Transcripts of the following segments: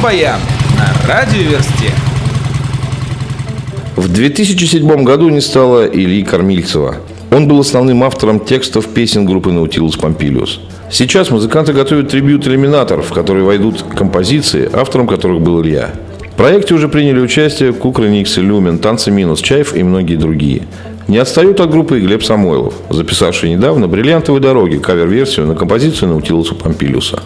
Рок-баян на радиоверсте. В 2007 году не стало Ильи Кормильцева. Он был основным автором текстов песен группы Наутилус Помпилиус. Сейчас музыканты готовят трибьют Иллюминатор, в которые войдут композиции, автором которых был Илья. В проекте уже приняли участие Кукрыниксы, Lumen, Танцы Минус, Чайф и многие другие. Не отстают от группы и Глеб Самойлов, записавший недавно «Бриллиантовые дороги» кавер-версию на композицию Наутилуса Помпилиуса.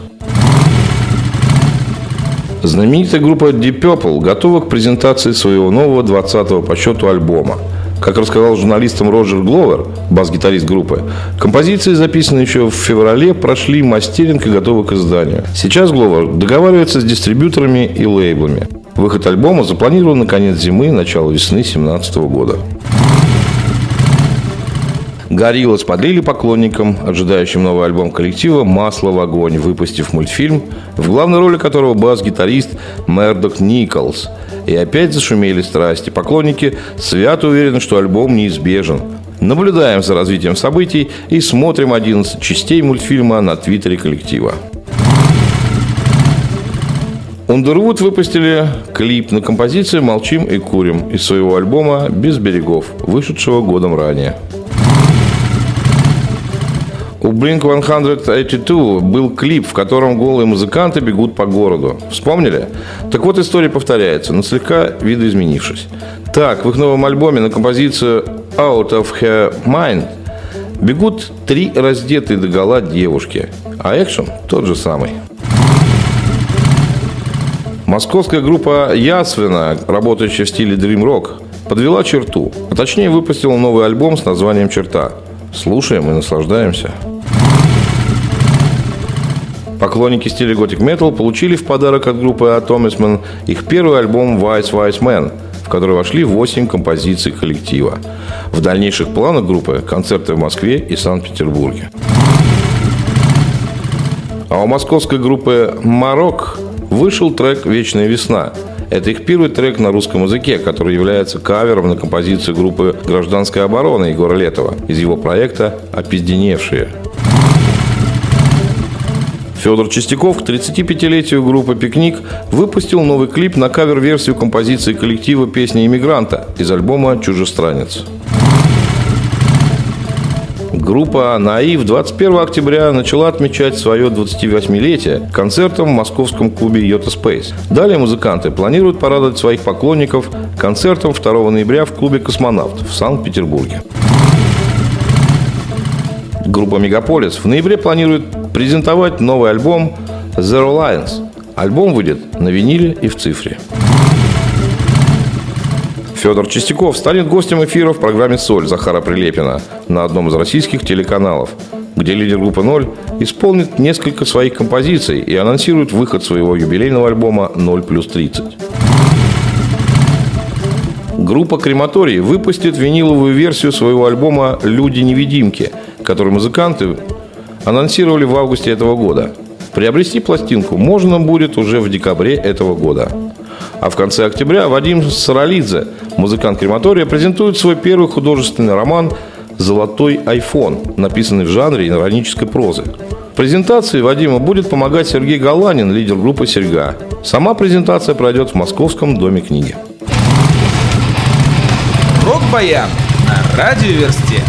Знаменитая группа Deep Purple готова к презентации своего нового 20-го по счету альбома. Как рассказал журналистам Роджер Гловер, бас-гитарист группы, композиции, записанные еще в феврале, прошли мастеринг и готовы к изданию. Сейчас Гловер договаривается с дистрибьюторами и лейблами. Выход альбома запланирован на конец зимы, начало весны 2017 года. Гориллас подлили поклонникам, ожидающим новый альбом коллектива, масло в огонь, выпустив мультфильм, в главной роли которого бас-гитарист Мердок Николс. И опять зашумели страсти. Поклонники свято уверены, что альбом неизбежен. Наблюдаем за развитием событий и смотрим 11 частей мультфильма на твиттере коллектива. Underwood выпустили клип на композицию «Молчим и курим» из своего альбома «Без берегов», вышедшего годом ранее. У Blink-182 был клип, в котором голые музыканты бегут по городу. Вспомнили? Так вот, история повторяется, но слегка видоизменившись. Так, в их новом альбоме на композицию Out of Her Mind бегут три раздетые до гола девушки, а экшен тот же самый. Московская группа Ясвина, работающая в стиле Dream Rock, подвела черту, а точнее выпустила новый альбом с названием «Черта». Слушаем и наслаждаемся. Поклонники стиля Gothic Metal получили в подарок от группы Atomisman их первый альбом Wise Wise Man, в который вошли 8 композиций коллектива. В дальнейших планах группы концерты в Москве и Санкт-Петербурге. А у московской группы «Марок» вышел трек «Вечная весна». Это их первый трек на русском языке, который является кавером на композицию группы «Гражданская оборона» Егора Летова из его проекта «Опизденевшие». Федор Чистяков к 35-летию группы «Пикник» выпустил новый клип на кавер-версию композиции коллектива «Песни иммигранта» из альбома «Чужестранец». Группа «Наив» 21 октября начала отмечать свое 28-летие концертом в московском клубе «Йота Спейс». Далее музыканты планируют порадовать своих поклонников концертом 2 ноября в клубе «Космонавт» в Санкт-Петербурге. Группа «Мегаполис» в ноябре планирует презентовать новый альбом «Zero Lines». Альбом выйдет на виниле и в цифре. Федор Чистяков станет гостем эфира в программе «Соль» Захара Прилепина на одном из российских телеканалов, где лидер группы «Ноль» исполнит несколько своих композиций и анонсирует выход своего юбилейного альбома «Ноль плюс 30». Группа «Крематорий» выпустит виниловую версию своего альбома «Люди-невидимки», который музыканты анонсировали в августе этого года. Приобрести пластинку можно будет уже в декабре этого года. А в конце октября Вадим Саралидзе, музыкант крематория, презентует свой первый художественный роман «Золотой айфон», написанный в жанре иронической прозы. Презентации Вадима будет помогать Сергей Галанин, лидер группы «Серьга». Сама презентация пройдет в Московском доме книги. Рок-баян на радиоверсте.